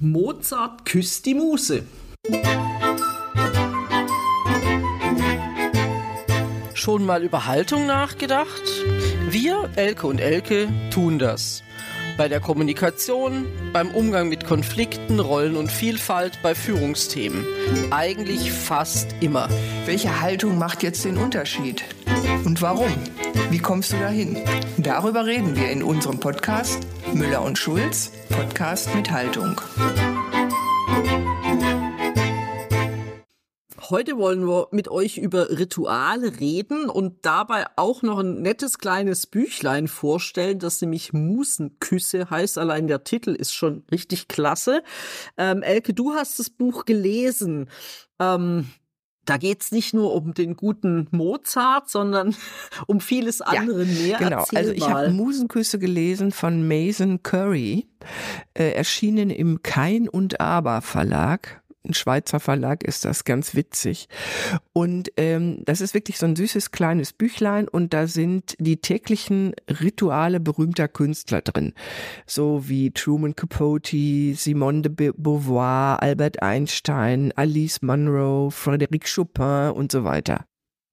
Mozart küsst die Muse. Schon mal über Haltung nachgedacht? Wir, Elke und Elke, tun das. Bei der Kommunikation, beim Umgang mit Konflikten, Rollen und Vielfalt, bei Führungsthemen. Eigentlich fast immer. Welche Haltung macht jetzt den Unterschied? Und warum? Wie kommst du dahin? Darüber reden wir in unserem Podcast Müller und Schulz, Podcast mit Haltung. Heute wollen wir mit euch über Rituale reden und dabei auch noch ein nettes kleines Büchlein vorstellen, das nämlich Musenküsse heißt. Allein der Titel ist schon richtig klasse. Ähm, Elke, du hast das Buch gelesen. Ähm, da geht's nicht nur um den guten Mozart, sondern um vieles andere ja, mehr. Genau, Erzähl also ich habe Musenküsse gelesen von Mason Curry, äh, erschienen im Kein und Aber Verlag ein Schweizer Verlag ist das, ganz witzig. Und ähm, das ist wirklich so ein süßes kleines Büchlein und da sind die täglichen Rituale berühmter Künstler drin. So wie Truman Capote, Simone de Beauvoir, Albert Einstein, Alice Munro, Frédéric Chopin und so weiter.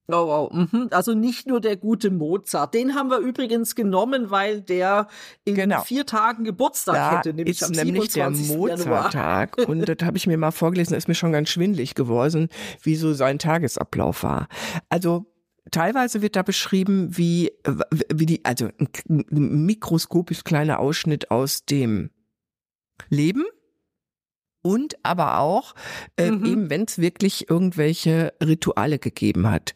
Oh, wow. Mhm. Also nicht nur der gute Mozart. Den haben wir übrigens genommen, weil der in genau. vier Tagen Geburtstag da hätte, nämlich ist am nämlich der Mozart-Tag. Und das habe ich mir mal vorgelesen, da ist mir schon ganz schwindlig geworden, wie so sein Tagesablauf war. Also teilweise wird da beschrieben, wie, wie die, also ein mikroskopisch kleiner Ausschnitt aus dem Leben und aber auch äh, mhm. eben, wenn es wirklich irgendwelche Rituale gegeben hat.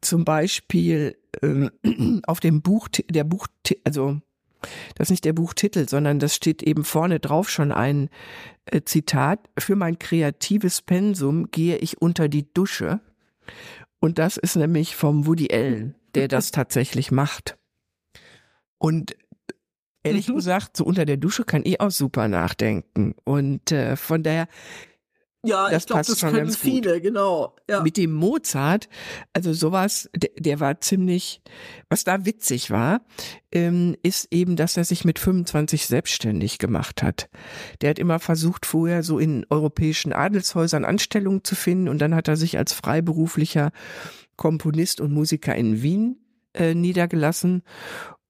Zum Beispiel ähm, auf dem Buch, der Buch, also das ist nicht der Buchtitel, sondern das steht eben vorne drauf schon ein äh, Zitat. Für mein kreatives Pensum gehe ich unter die Dusche. Und das ist nämlich vom Woody Allen, der das tatsächlich macht. Und ehrlich mhm. gesagt, so unter der Dusche kann ich auch super nachdenken. Und äh, von daher, ja, das ich glaube, das können viele, genau. Ja. Mit dem Mozart, also sowas, der, der war ziemlich, was da witzig war, ähm, ist eben, dass er sich mit 25 selbstständig gemacht hat. Der hat immer versucht, vorher so in europäischen Adelshäusern Anstellungen zu finden und dann hat er sich als freiberuflicher Komponist und Musiker in Wien äh, niedergelassen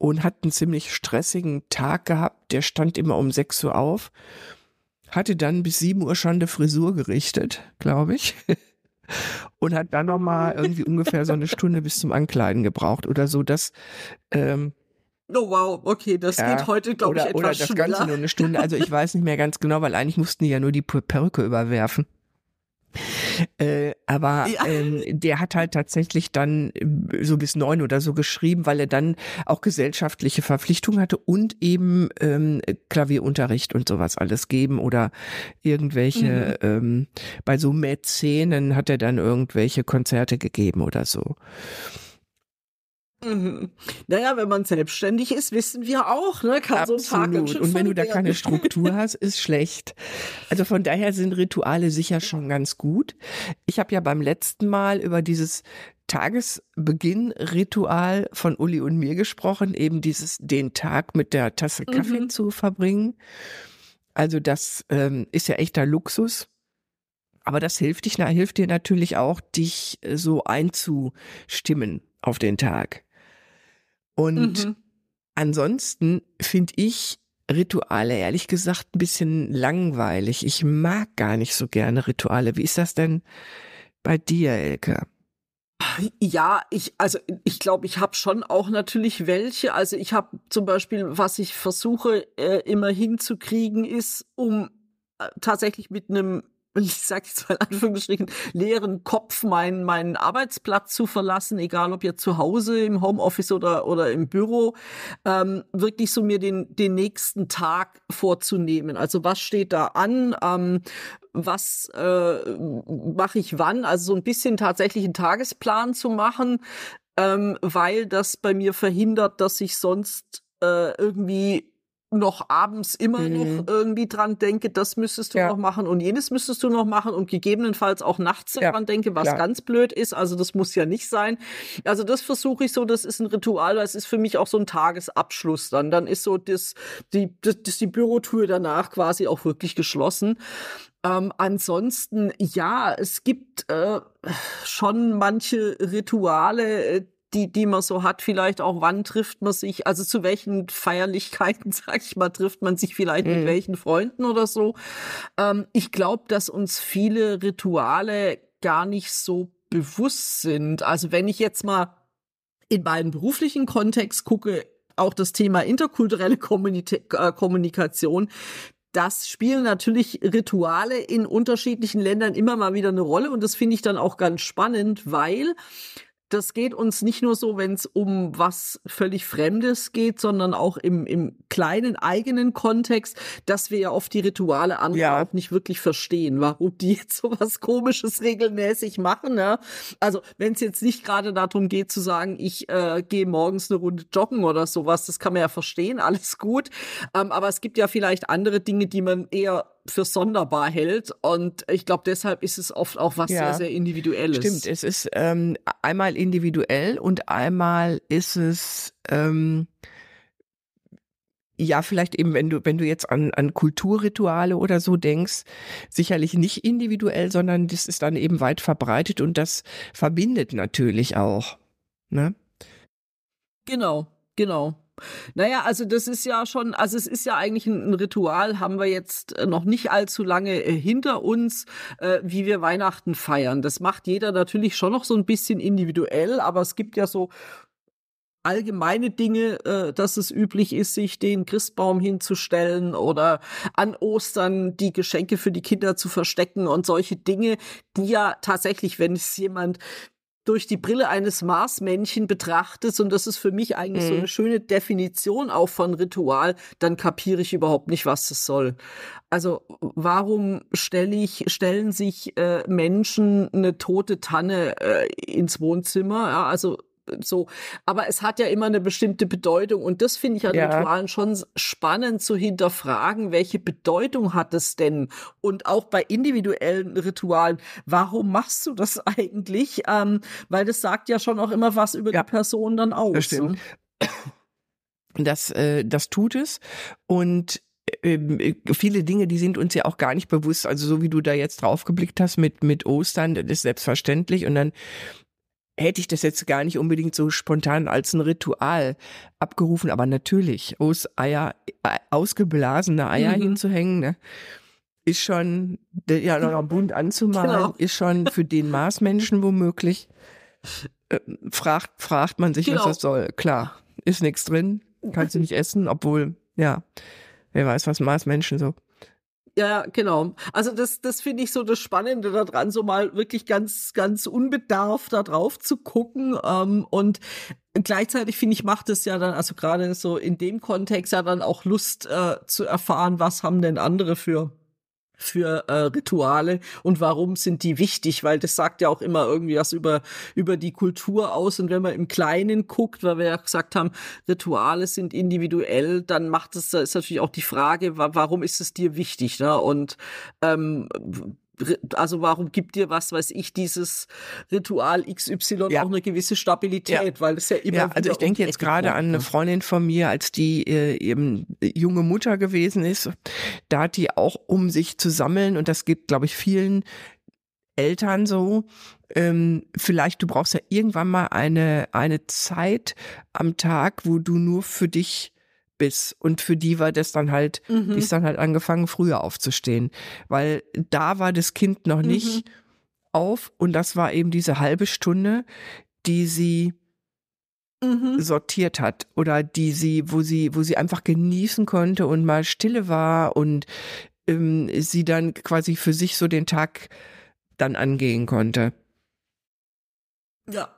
und hat einen ziemlich stressigen Tag gehabt. Der stand immer um 6 Uhr auf, hatte dann bis 7 Uhr schon eine Frisur gerichtet, glaube ich. und hat dann nochmal irgendwie ungefähr so eine Stunde bis zum Ankleiden gebraucht oder so, dass ähm, Oh wow, okay, das ja, geht heute, glaube ich, etwas Oder das schneller. Ganze nur eine Stunde. Also ich weiß nicht mehr ganz genau, weil eigentlich mussten die ja nur die Perücke überwerfen. Äh, aber ja. ähm, der hat halt tatsächlich dann äh, so bis neun oder so geschrieben, weil er dann auch gesellschaftliche Verpflichtungen hatte und eben ähm, Klavierunterricht und sowas alles geben oder irgendwelche, mhm. ähm, bei so Mäzenen hat er dann irgendwelche Konzerte gegeben oder so. Mhm. Naja, wenn man selbstständig ist, wissen wir auch, ne? Kann Absolut. so ein Tag Und wenn du da keine Struktur hast, ist schlecht. Also von daher sind Rituale sicher schon ganz gut. Ich habe ja beim letzten Mal über dieses Tagesbeginn-Ritual von Uli und mir gesprochen, eben dieses den Tag mit der Tasse Kaffee mhm. zu verbringen. Also das ähm, ist ja echter Luxus. Aber das hilft dich, na, hilft dir natürlich auch, dich äh, so einzustimmen auf den Tag. Und mhm. ansonsten finde ich Rituale ehrlich gesagt ein bisschen langweilig. Ich mag gar nicht so gerne Rituale. Wie ist das denn bei dir, Elke? Ja, ich also ich glaube, ich habe schon auch natürlich welche. Also ich habe zum Beispiel, was ich versuche äh, immer hinzukriegen, ist, um äh, tatsächlich mit einem ich sage jetzt mal in Anführungsstrichen, leeren Kopf meinen, meinen Arbeitsplatz zu verlassen, egal ob jetzt zu Hause, im Homeoffice oder, oder im Büro, ähm, wirklich so mir den, den nächsten Tag vorzunehmen. Also was steht da an? Ähm, was äh, mache ich wann? Also so ein bisschen tatsächlich einen Tagesplan zu machen, ähm, weil das bei mir verhindert, dass ich sonst äh, irgendwie noch abends immer mhm. noch irgendwie dran denke, das müsstest du ja. noch machen und jenes müsstest du noch machen und gegebenenfalls auch nachts ja. dran denke, was Klar. ganz blöd ist. Also das muss ja nicht sein. Also das versuche ich so, das ist ein Ritual, das ist für mich auch so ein Tagesabschluss dann. Dann ist so das, die, das, das die Bürotür danach quasi auch wirklich geschlossen. Ähm, ansonsten, ja, es gibt äh, schon manche Rituale, äh, die, die man so hat, vielleicht auch, wann trifft man sich, also zu welchen Feierlichkeiten, sag ich mal, trifft man sich vielleicht mhm. mit welchen Freunden oder so. Ähm, ich glaube, dass uns viele Rituale gar nicht so bewusst sind. Also wenn ich jetzt mal in meinen beruflichen Kontext gucke, auch das Thema interkulturelle äh, Kommunikation, das spielen natürlich Rituale in unterschiedlichen Ländern immer mal wieder eine Rolle und das finde ich dann auch ganz spannend, weil das geht uns nicht nur so, wenn es um was völlig Fremdes geht, sondern auch im, im kleinen eigenen Kontext, dass wir ja oft die Rituale andere ja. auch nicht wirklich verstehen, warum die jetzt so was Komisches regelmäßig machen. Ja? Also wenn es jetzt nicht gerade darum geht zu sagen, ich äh, gehe morgens eine Runde joggen oder sowas, das kann man ja verstehen, alles gut. Ähm, aber es gibt ja vielleicht andere Dinge, die man eher für sonderbar hält. Und ich glaube, deshalb ist es oft auch was ja, sehr, sehr Individuelles. Stimmt, es ist ähm, einmal individuell und einmal ist es ähm, ja, vielleicht eben, wenn du, wenn du jetzt an, an Kulturrituale oder so denkst, sicherlich nicht individuell, sondern das ist dann eben weit verbreitet und das verbindet natürlich auch. Ne? Genau, genau. Naja, also das ist ja schon, also es ist ja eigentlich ein, Ritual, haben wir jetzt äh, noch nicht allzu lange äh, hinter uns, äh, wie wir Weihnachten feiern. Das macht jeder natürlich schon noch so ein bisschen individuell, aber es gibt ja so allgemeine Dinge, äh, dass es üblich ist, sich den Christbaum hinzustellen oder an Ostern die Geschenke für die Kinder zu verstecken und solche Dinge, die ja tatsächlich, wenn es jemand durch die Brille eines Marsmännchen betrachtest, und das ist für mich eigentlich mhm. so eine schöne Definition auch von Ritual, dann kapiere ich überhaupt nicht, was das soll. Also warum stelle ich, stellen sich äh, Menschen eine tote Tanne äh, ins Wohnzimmer? Ja, also so. Aber es hat ja immer eine bestimmte Bedeutung und das finde ich an ja. Ritualen schon spannend zu hinterfragen, welche Bedeutung hat es denn? Und auch bei individuellen Ritualen, warum machst du das eigentlich? Ähm, weil das sagt ja schon auch immer was über ja. die Person dann aus. Das stimmt. Das, äh, das tut es und ähm, äh, viele Dinge, die sind uns ja auch gar nicht bewusst. Also so wie du da jetzt drauf geblickt hast mit, mit Ostern, das ist selbstverständlich. Und dann hätte ich das jetzt gar nicht unbedingt so spontan als ein Ritual abgerufen, aber natürlich aus Eier, äh, ausgeblasene Eier mhm. hinzuhängen, ne, ist schon, ja, noch bunt anzumalen, genau. ist schon für den Marsmenschen womöglich. Äh, fragt, fragt man sich, genau. was das soll. Klar, ist nichts drin, kannst du nicht essen, obwohl, ja, wer weiß, was Marsmenschen so ja, genau. Also das, das finde ich so das Spannende daran, so mal wirklich ganz, ganz unbedarft da drauf zu gucken. Ähm, und gleichzeitig finde ich, macht es ja dann, also gerade so in dem Kontext ja dann auch Lust äh, zu erfahren, was haben denn andere für für äh, Rituale und warum sind die wichtig, weil das sagt ja auch immer irgendwie was über, über die Kultur aus und wenn man im Kleinen guckt, weil wir ja gesagt haben, Rituale sind individuell, dann macht es, da ist natürlich auch die Frage, warum ist es dir wichtig, ne? Und ähm, also warum gibt dir was, weiß ich, dieses Ritual XY ja. auch eine gewisse Stabilität, ja. weil es ja immer. Ja, also ich denke jetzt gerade an eine ne? Freundin von mir, als die äh, eben junge Mutter gewesen ist, da hat die auch um sich zu sammeln und das gibt, glaube ich, vielen Eltern so. Ähm, vielleicht du brauchst ja irgendwann mal eine eine Zeit am Tag, wo du nur für dich bis. Und für die war das dann halt, mhm. die ist dann halt angefangen, früher aufzustehen. Weil da war das Kind noch nicht mhm. auf und das war eben diese halbe Stunde, die sie mhm. sortiert hat oder die sie, wo sie, wo sie einfach genießen konnte und mal Stille war und ähm, sie dann quasi für sich so den Tag dann angehen konnte. Ja.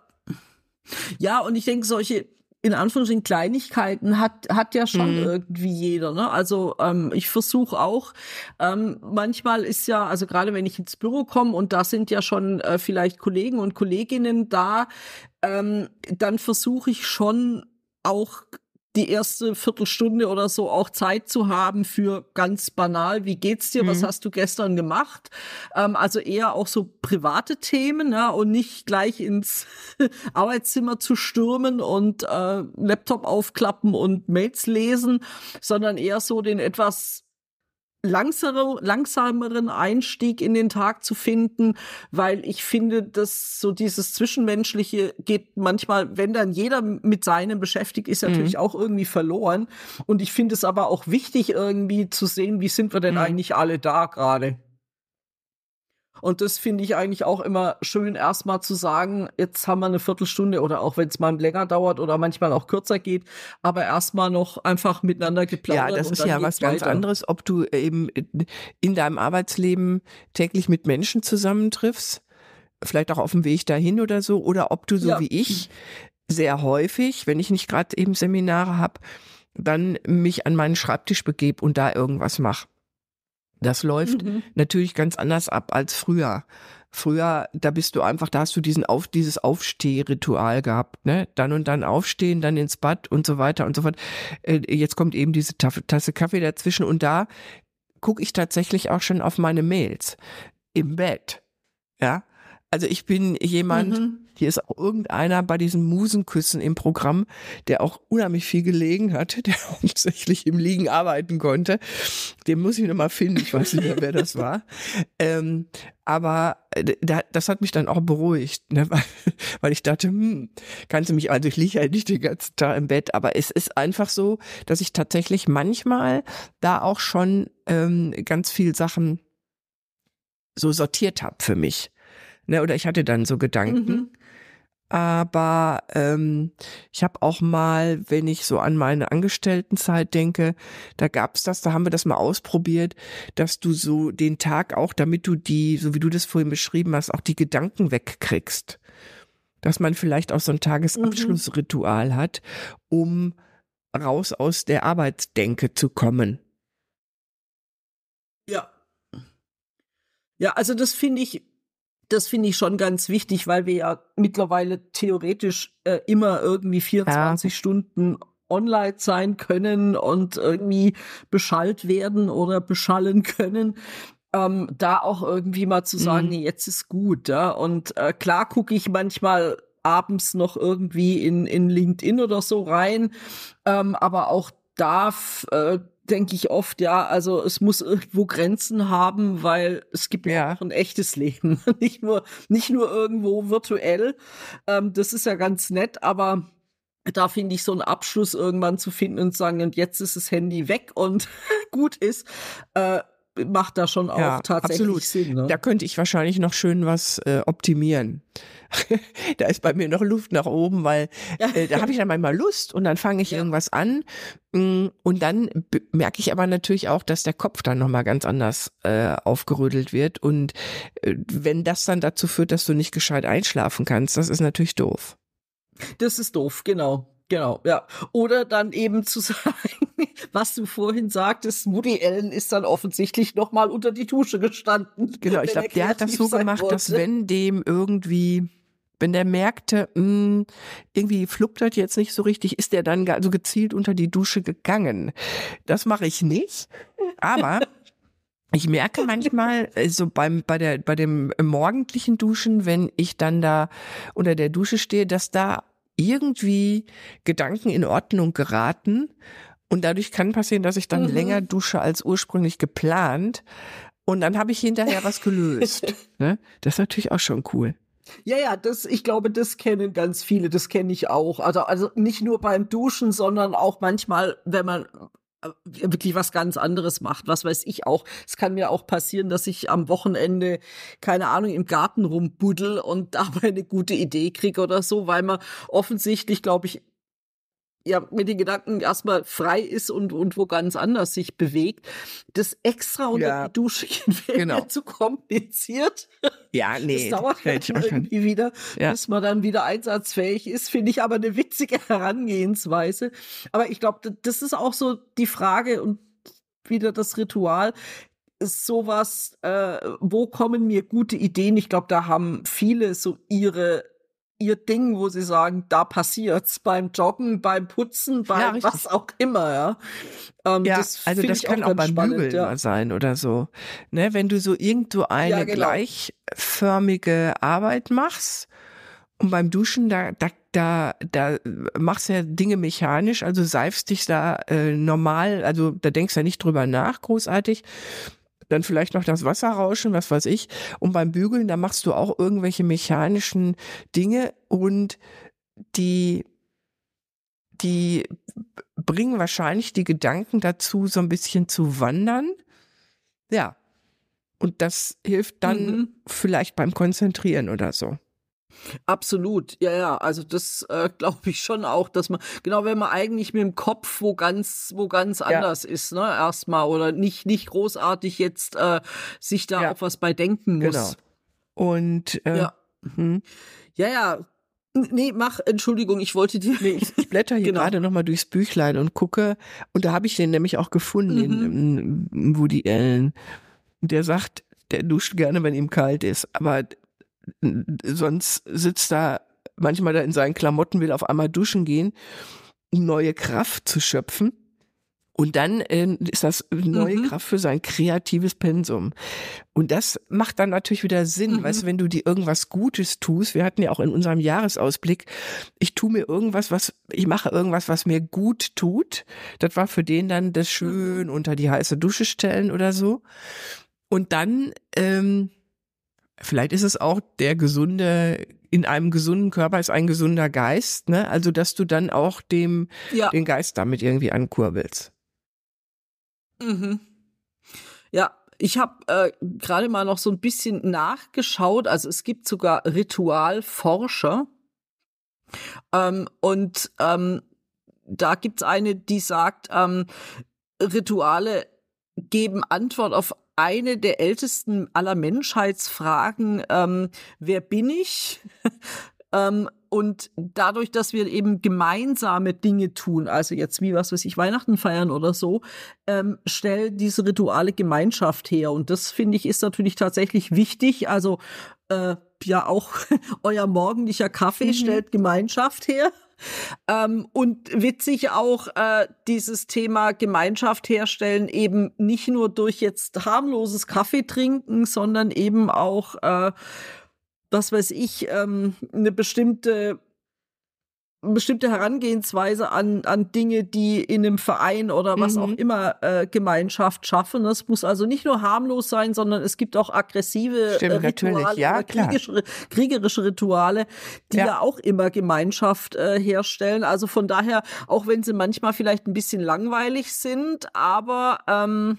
Ja, und ich denke, solche, in Anführungsstrichen Kleinigkeiten hat hat ja schon mhm. irgendwie jeder. Ne? Also ähm, ich versuche auch. Ähm, manchmal ist ja, also gerade wenn ich ins Büro komme und da sind ja schon äh, vielleicht Kollegen und Kolleginnen da, ähm, dann versuche ich schon auch die erste Viertelstunde oder so auch Zeit zu haben für ganz banal, wie geht's dir, mhm. was hast du gestern gemacht? Ähm, also eher auch so private Themen ja, und nicht gleich ins Arbeitszimmer zu stürmen und äh, Laptop aufklappen und Mails lesen, sondern eher so den etwas langsere, langsameren Einstieg in den Tag zu finden, weil ich finde, dass so dieses Zwischenmenschliche geht manchmal, wenn dann jeder mit seinem beschäftigt ist, natürlich mhm. auch irgendwie verloren. Und ich finde es aber auch wichtig, irgendwie zu sehen, wie sind wir denn mhm. eigentlich alle da gerade. Und das finde ich eigentlich auch immer schön, erstmal zu sagen, jetzt haben wir eine Viertelstunde oder auch wenn es mal länger dauert oder manchmal auch kürzer geht, aber erstmal noch einfach miteinander geplaudert. Ja, das ist ja was ganz anderes, ob du eben in deinem Arbeitsleben täglich mit Menschen zusammentriffst, vielleicht auch auf dem Weg dahin oder so, oder ob du so ja. wie ich sehr häufig, wenn ich nicht gerade eben Seminare habe, dann mich an meinen Schreibtisch begebe und da irgendwas mache. Das läuft mhm. natürlich ganz anders ab als früher. Früher, da bist du einfach, da hast du diesen auf, dieses Aufstehritual gehabt, ne? Dann und dann aufstehen, dann ins Bad und so weiter und so fort. Äh, jetzt kommt eben diese Tasse Kaffee dazwischen und da gucke ich tatsächlich auch schon auf meine Mails im Bett. Ja, also ich bin jemand, mhm. hier ist auch irgendeiner bei diesen Musenküssen im Programm, der auch unheimlich viel gelegen hat, der hauptsächlich im Liegen arbeiten konnte. Den muss ich nochmal finden, ich weiß nicht mehr, wer das war. Ähm, aber äh, das hat mich dann auch beruhigt, ne? weil, weil ich dachte, hm, kannst du mich, also ich liege ja nicht den ganzen Tag im Bett, aber es ist einfach so, dass ich tatsächlich manchmal da auch schon ähm, ganz viel Sachen so sortiert habe für mich. Ne, oder ich hatte dann so Gedanken. Mhm. Aber ähm, ich habe auch mal, wenn ich so an meine Angestelltenzeit denke, da gab's das, da haben wir das mal ausprobiert, dass du so den Tag auch, damit du die, so wie du das vorhin beschrieben hast, auch die Gedanken wegkriegst. Dass man vielleicht auch so ein Tagesabschlussritual mhm. hat, um raus aus der Arbeitsdenke zu kommen. Ja. Ja, also das finde ich das finde ich schon ganz wichtig, weil wir ja mittlerweile theoretisch äh, immer irgendwie 24 ja. Stunden online sein können und irgendwie beschallt werden oder beschallen können. Ähm, da auch irgendwie mal zu sagen, mhm. nee, jetzt ist gut, ja. Und äh, klar gucke ich manchmal abends noch irgendwie in, in LinkedIn oder so rein, ähm, aber auch darf äh, denke ich oft, ja, also es muss irgendwo Grenzen haben, weil es gibt ja auch ein echtes Leben, nicht nur nicht nur irgendwo virtuell. Ähm, das ist ja ganz nett, aber da finde ich so einen Abschluss irgendwann zu finden und sagen, und jetzt ist das Handy weg und gut ist, äh, macht da schon auch ja, tatsächlich absolut. Sinn. Ne? Da könnte ich wahrscheinlich noch schön was äh, optimieren. da ist bei mir noch Luft nach oben, weil äh, da habe ich dann manchmal Lust und dann fange ich ja. irgendwas an mm, und dann merke ich aber natürlich auch, dass der Kopf dann nochmal ganz anders äh, aufgerödelt wird und äh, wenn das dann dazu führt, dass du nicht gescheit einschlafen kannst, das ist natürlich doof. Das ist doof, genau. Genau, ja. Oder dann eben zu sagen, was du vorhin sagtest, Woody Allen ist dann offensichtlich nochmal unter die Dusche gestanden. Genau, ich glaube, der hat das so gemacht, wollte. dass wenn dem irgendwie wenn der merkte, mh, hm, irgendwie fluktert jetzt nicht so richtig, ist der dann so gezielt unter die Dusche gegangen. Das mache ich nicht. Aber ich merke manchmal, so also beim, bei der, bei dem morgendlichen Duschen, wenn ich dann da unter der Dusche stehe, dass da irgendwie Gedanken in Ordnung geraten. Und dadurch kann passieren, dass ich dann mhm. länger dusche als ursprünglich geplant. Und dann habe ich hinterher was gelöst. ne? Das ist natürlich auch schon cool. Ja, ja, das, ich glaube, das kennen ganz viele, das kenne ich auch. Also, also nicht nur beim Duschen, sondern auch manchmal, wenn man wirklich was ganz anderes macht. Was weiß ich auch. Es kann mir auch passieren, dass ich am Wochenende, keine Ahnung, im Garten rumbuddel und dabei eine gute Idee kriege oder so, weil man offensichtlich, glaube ich, ja mit den Gedanken erstmal frei ist und, und wo ganz anders sich bewegt. Das extra unter ja, die Dusche wäre genau. zu kompliziert. Ja, nee. Das dauert halt irgendwie wieder, ja. bis man dann wieder einsatzfähig ist. Finde ich aber eine witzige Herangehensweise. Aber ich glaube, das ist auch so die Frage und wieder das Ritual ist sowas, äh, wo kommen mir gute Ideen? Ich glaube, da haben viele so ihre ihr Ding, wo sie sagen, da passiert's beim Joggen, beim Putzen, beim ja, was auch immer, ja. Ähm, ja, das also das kann auch, auch beim spannend, Bügeln ja. sein oder so. Ne, wenn du so irgendwo eine genau. gleichförmige Arbeit machst und beim Duschen, da, da, da, da machst du ja Dinge mechanisch, also seifst dich da äh, normal, also da denkst du ja nicht drüber nach, großartig dann vielleicht noch das Wasser rauschen, was weiß ich. Und beim Bügeln, da machst du auch irgendwelche mechanischen Dinge und die, die bringen wahrscheinlich die Gedanken dazu, so ein bisschen zu wandern. Ja. Und das hilft dann mhm. vielleicht beim Konzentrieren oder so. Absolut, ja, ja. Also das äh, glaube ich schon auch, dass man, genau, wenn man eigentlich mit dem Kopf wo ganz, wo ganz ja. anders ist, ne, erstmal oder nicht, nicht großartig jetzt äh, sich da ja. auf was bei denken muss. Genau. Und äh, ja. Hm. ja, ja. Nee, mach, Entschuldigung, ich wollte dir. Nee, ich, blätter hier genau. gerade nochmal durchs Büchlein und gucke, und da habe ich den nämlich auch gefunden, mhm. in, in Woody Allen. Der sagt, der duscht gerne, wenn ihm kalt ist. Aber sonst sitzt er manchmal da in seinen Klamotten, will auf einmal duschen gehen, um neue Kraft zu schöpfen. Und dann äh, ist das neue mhm. Kraft für sein kreatives Pensum. Und das macht dann natürlich wieder Sinn, mhm. weißt du, wenn du dir irgendwas Gutes tust. Wir hatten ja auch in unserem Jahresausblick, ich tue mir irgendwas, was, ich mache irgendwas, was mir gut tut. Das war für den dann das schön mhm. unter die heiße Dusche stellen oder so. Und dann ähm, Vielleicht ist es auch der gesunde, in einem gesunden Körper ist ein gesunder Geist, ne? Also, dass du dann auch dem, ja. den Geist damit irgendwie ankurbelst. Mhm. Ja, ich habe äh, gerade mal noch so ein bisschen nachgeschaut. Also es gibt sogar Ritualforscher. Ähm, und ähm, da gibt's eine, die sagt, ähm, Rituale geben Antwort auf eine der ältesten aller Menschheitsfragen, ähm, wer bin ich? ähm, und dadurch, dass wir eben gemeinsame Dinge tun, also jetzt wie was weiß ich, Weihnachten feiern oder so, ähm, stellen diese Rituale Gemeinschaft her. Und das finde ich ist natürlich tatsächlich wichtig. Also äh, ja, auch euer morgendlicher Kaffee mhm. stellt Gemeinschaft her. Ähm, und witzig auch äh, dieses Thema Gemeinschaft herstellen, eben nicht nur durch jetzt harmloses Kaffee trinken, sondern eben auch, äh, was weiß ich, ähm, eine bestimmte bestimmte Herangehensweise an, an Dinge, die in einem Verein oder was mhm. auch immer äh, Gemeinschaft schaffen. Das muss also nicht nur harmlos sein, sondern es gibt auch aggressive Stimmt, äh, Rituale, ja, kriegerische, kriegerische, Rituale, die ja. ja auch immer Gemeinschaft äh, herstellen. Also von daher, auch wenn sie manchmal vielleicht ein bisschen langweilig sind, aber ähm,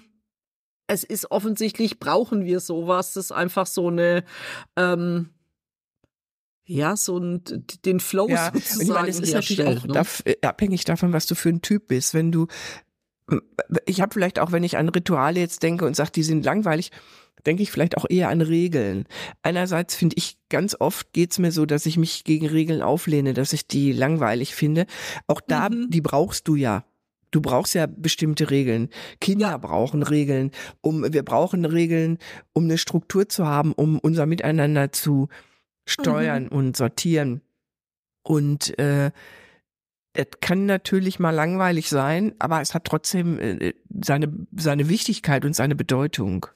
es ist offensichtlich, brauchen wir sowas. Das ist einfach so eine ähm, ja, so ein, den Flow ja, sozusagen ich meine, es ist natürlich auch ne? Äh, abhängig davon, was du für ein Typ bist. Wenn du, ich habe vielleicht auch, wenn ich an Rituale jetzt denke und sage, die sind langweilig, denke ich vielleicht auch eher an Regeln. Einerseits finde ich, ganz oft geht's mir so, dass ich mich gegen Regeln auflehne, dass ich die langweilig finde. Auch da, mhm. die brauchst du ja. Du brauchst ja bestimmte Regeln. Kinder ja. brauchen Regeln, um wir brauchen Regeln, um eine Struktur zu haben, um unser Miteinander zu steuern mhm. und sortieren. Und äh, das kann natürlich mal langweilig sein, aber es hat trotzdem äh, seine, seine Wichtigkeit und seine Bedeutung.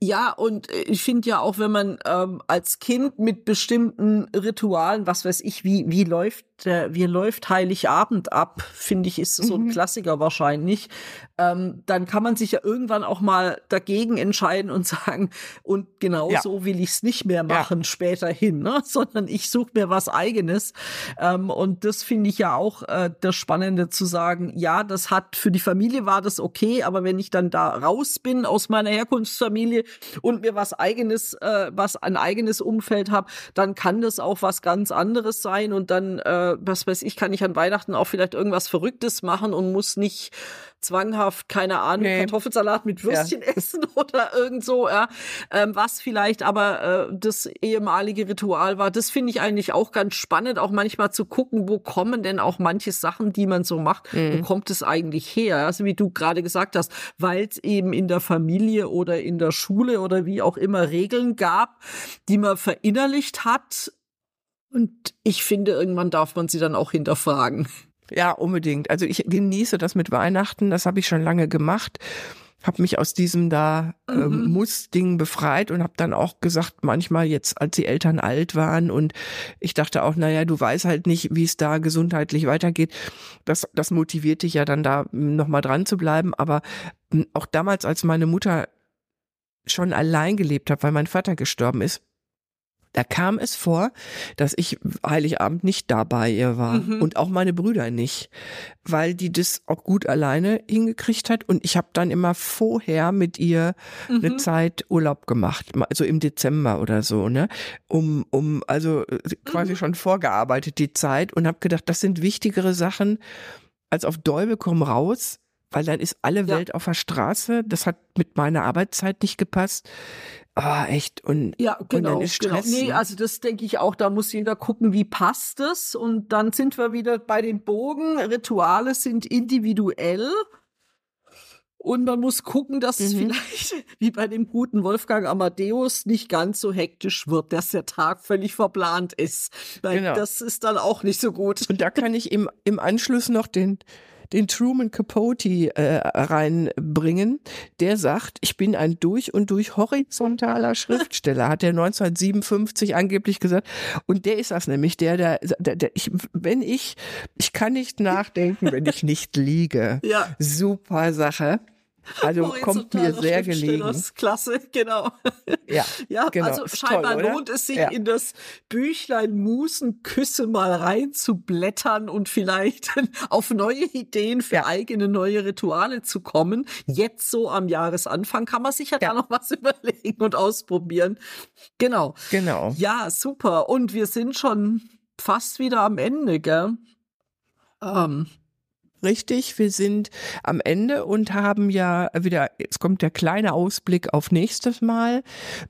Ja, und äh, ich finde ja auch, wenn man ähm, als Kind mit bestimmten Ritualen, was weiß ich, wie, wie läuft der, wie läuft Heiligabend ab, finde ich, ist so ein mhm. Klassiker wahrscheinlich. Ähm, dann kann man sich ja irgendwann auch mal dagegen entscheiden und sagen, und genau ja. so will ich es nicht mehr machen ja. späterhin, ne? sondern ich suche mir was eigenes. Ähm, und das finde ich ja auch äh, das Spannende zu sagen, ja, das hat für die Familie war das okay, aber wenn ich dann da raus bin aus meiner Herkunftsfamilie und mir was eigenes, äh, was ein eigenes Umfeld habe, dann kann das auch was ganz anderes sein und dann äh, was weiß ich, kann ich an Weihnachten auch vielleicht irgendwas Verrücktes machen und muss nicht zwanghaft, keine Ahnung, nee. Kartoffelsalat mit Würstchen ja. essen oder irgend so, ja. Ähm, was vielleicht aber äh, das ehemalige Ritual war, das finde ich eigentlich auch ganz spannend, auch manchmal zu gucken, wo kommen denn auch manche Sachen, die man so macht, mhm. wo kommt es eigentlich her? Also wie du gerade gesagt hast, weil es eben in der Familie oder in der Schule oder wie auch immer Regeln gab, die man verinnerlicht hat Und ich finde, irgendwann darf man sie dann auch hinterfragen. Ja, unbedingt. Also ich genieße das mit Weihnachten, das habe ich schon lange gemacht habe mich aus diesem da ähm, mhm. Muss-Ding befreit und habe dann auch gesagt, manchmal jetzt, als die Eltern alt waren und ich dachte auch, naja, du weißt halt nicht, wie es da gesundheitlich weitergeht. Das, das motiviert dich ja dann da nochmal dran zu bleiben. Aber hm, auch damals, als meine Mutter schon allein gelebt hat, weil mein Vater gestorben ist, da kam es vor, dass ich Heiligabend nicht da bei ihr war mhm. und auch meine Brüder nicht, weil die das auch gut alleine hingekriegt hat und ich habe dann immer vorher mit ihr mhm. eine Zeit Urlaub gemacht, also im Dezember oder so, ne, um um also äh, quasi mhm. schon vorgearbeitet die Zeit und habe gedacht, das sind wichtigere Sachen als auf Däubel komm raus, weil dann ist alle Welt ja. auf der Straße. Das hat mit meiner Arbeitszeit nicht gepasst. Ah, echt. Und, ja, genau, und dann genau, ist genau. Stress. Genau. Nee, also das denke ich auch, da muss jeder gucken, wie passt es. Und dann sind wir wieder bei den Bogen. Rituale sind individuell. Und man muss gucken, dass mhm. es vielleicht, wie bei dem guten Wolfgang Amadeus, nicht ganz so hektisch wird, dass der Tag völlig verplant ist. Weil genau. das ist dann auch nicht so gut. Und da kann ich im, im Anschluss noch den, den Truman Capote äh, reinbringen. Der sagt, ich bin ein durch und durch horizontaler Schriftsteller, hat er 1957 angeblich gesagt. Und der ist das nämlich, der, der, der, der ich, wenn ich, ich kann nicht nachdenken, wenn ich nicht liege. Ja. Super Sache. Also kommt mir sehr gelegen. Klasse, genau. Ja, ja genau. also scheinbar toll, lohnt es sich ja. in das Büchlein Musenküsse mal reinzublättern und vielleicht auf neue Ideen für ja. eigene neue Rituale zu kommen. Jetzt so am Jahresanfang kann man sich ja, ja. da noch was überlegen und ausprobieren. Genau. Genau. Ja, super. Und wir sind schon fast wieder am Ende, gell? Ähm, Richtig, wir sind am Ende und haben ja wieder, jetzt kommt der kleine Ausblick auf nächstes Mal.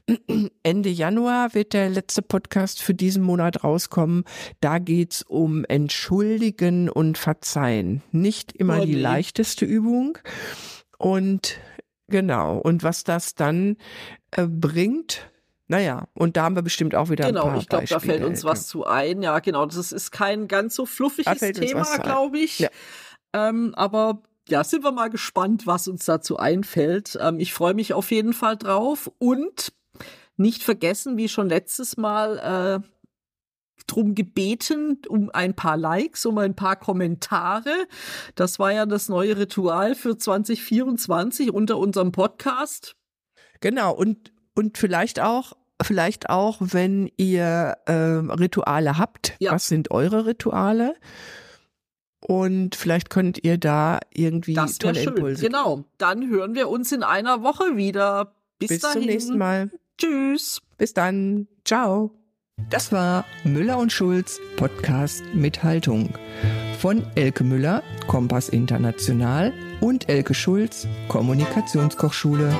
Ende Januar wird der letzte Podcast für diesen Monat rauskommen. Da geht's um Entschuldigen und Verzeihen. Nicht immer oh, die leichteste Übung. Und genau, und was das dann äh, bringt, naja, und da haben wir bestimmt auch wieder genau, ein paar ich glaube, da fällt uns was zu ein. Ja, genau, das ist kein ganz so fluffiges Thema, glaube ich. Ja. Ähm, aber ja, sind wir mal gespannt, was uns dazu einfällt. Ähm, ich freue mich auf jeden Fall drauf und nicht vergessen, wie schon letztes Mal äh, drum gebeten, um ein paar Likes, um ein paar Kommentare. Das war ja das neue Ritual für 2024 unter unserem Podcast. Genau, und, und vielleicht auch, vielleicht auch, wenn ihr äh, Rituale habt. Ja. Was sind eure Rituale? Und vielleicht könnt ihr da irgendwie das tolle schön. Impulse. Genau. Dann hören wir uns in einer Woche wieder. Bis, Bis dahin. zum nächsten Mal. Tschüss. Bis dann. Ciao. Das war Müller und Schulz Podcast mit Haltung. Von Elke Müller, Kompass International und Elke Schulz, Kommunikationskochschule.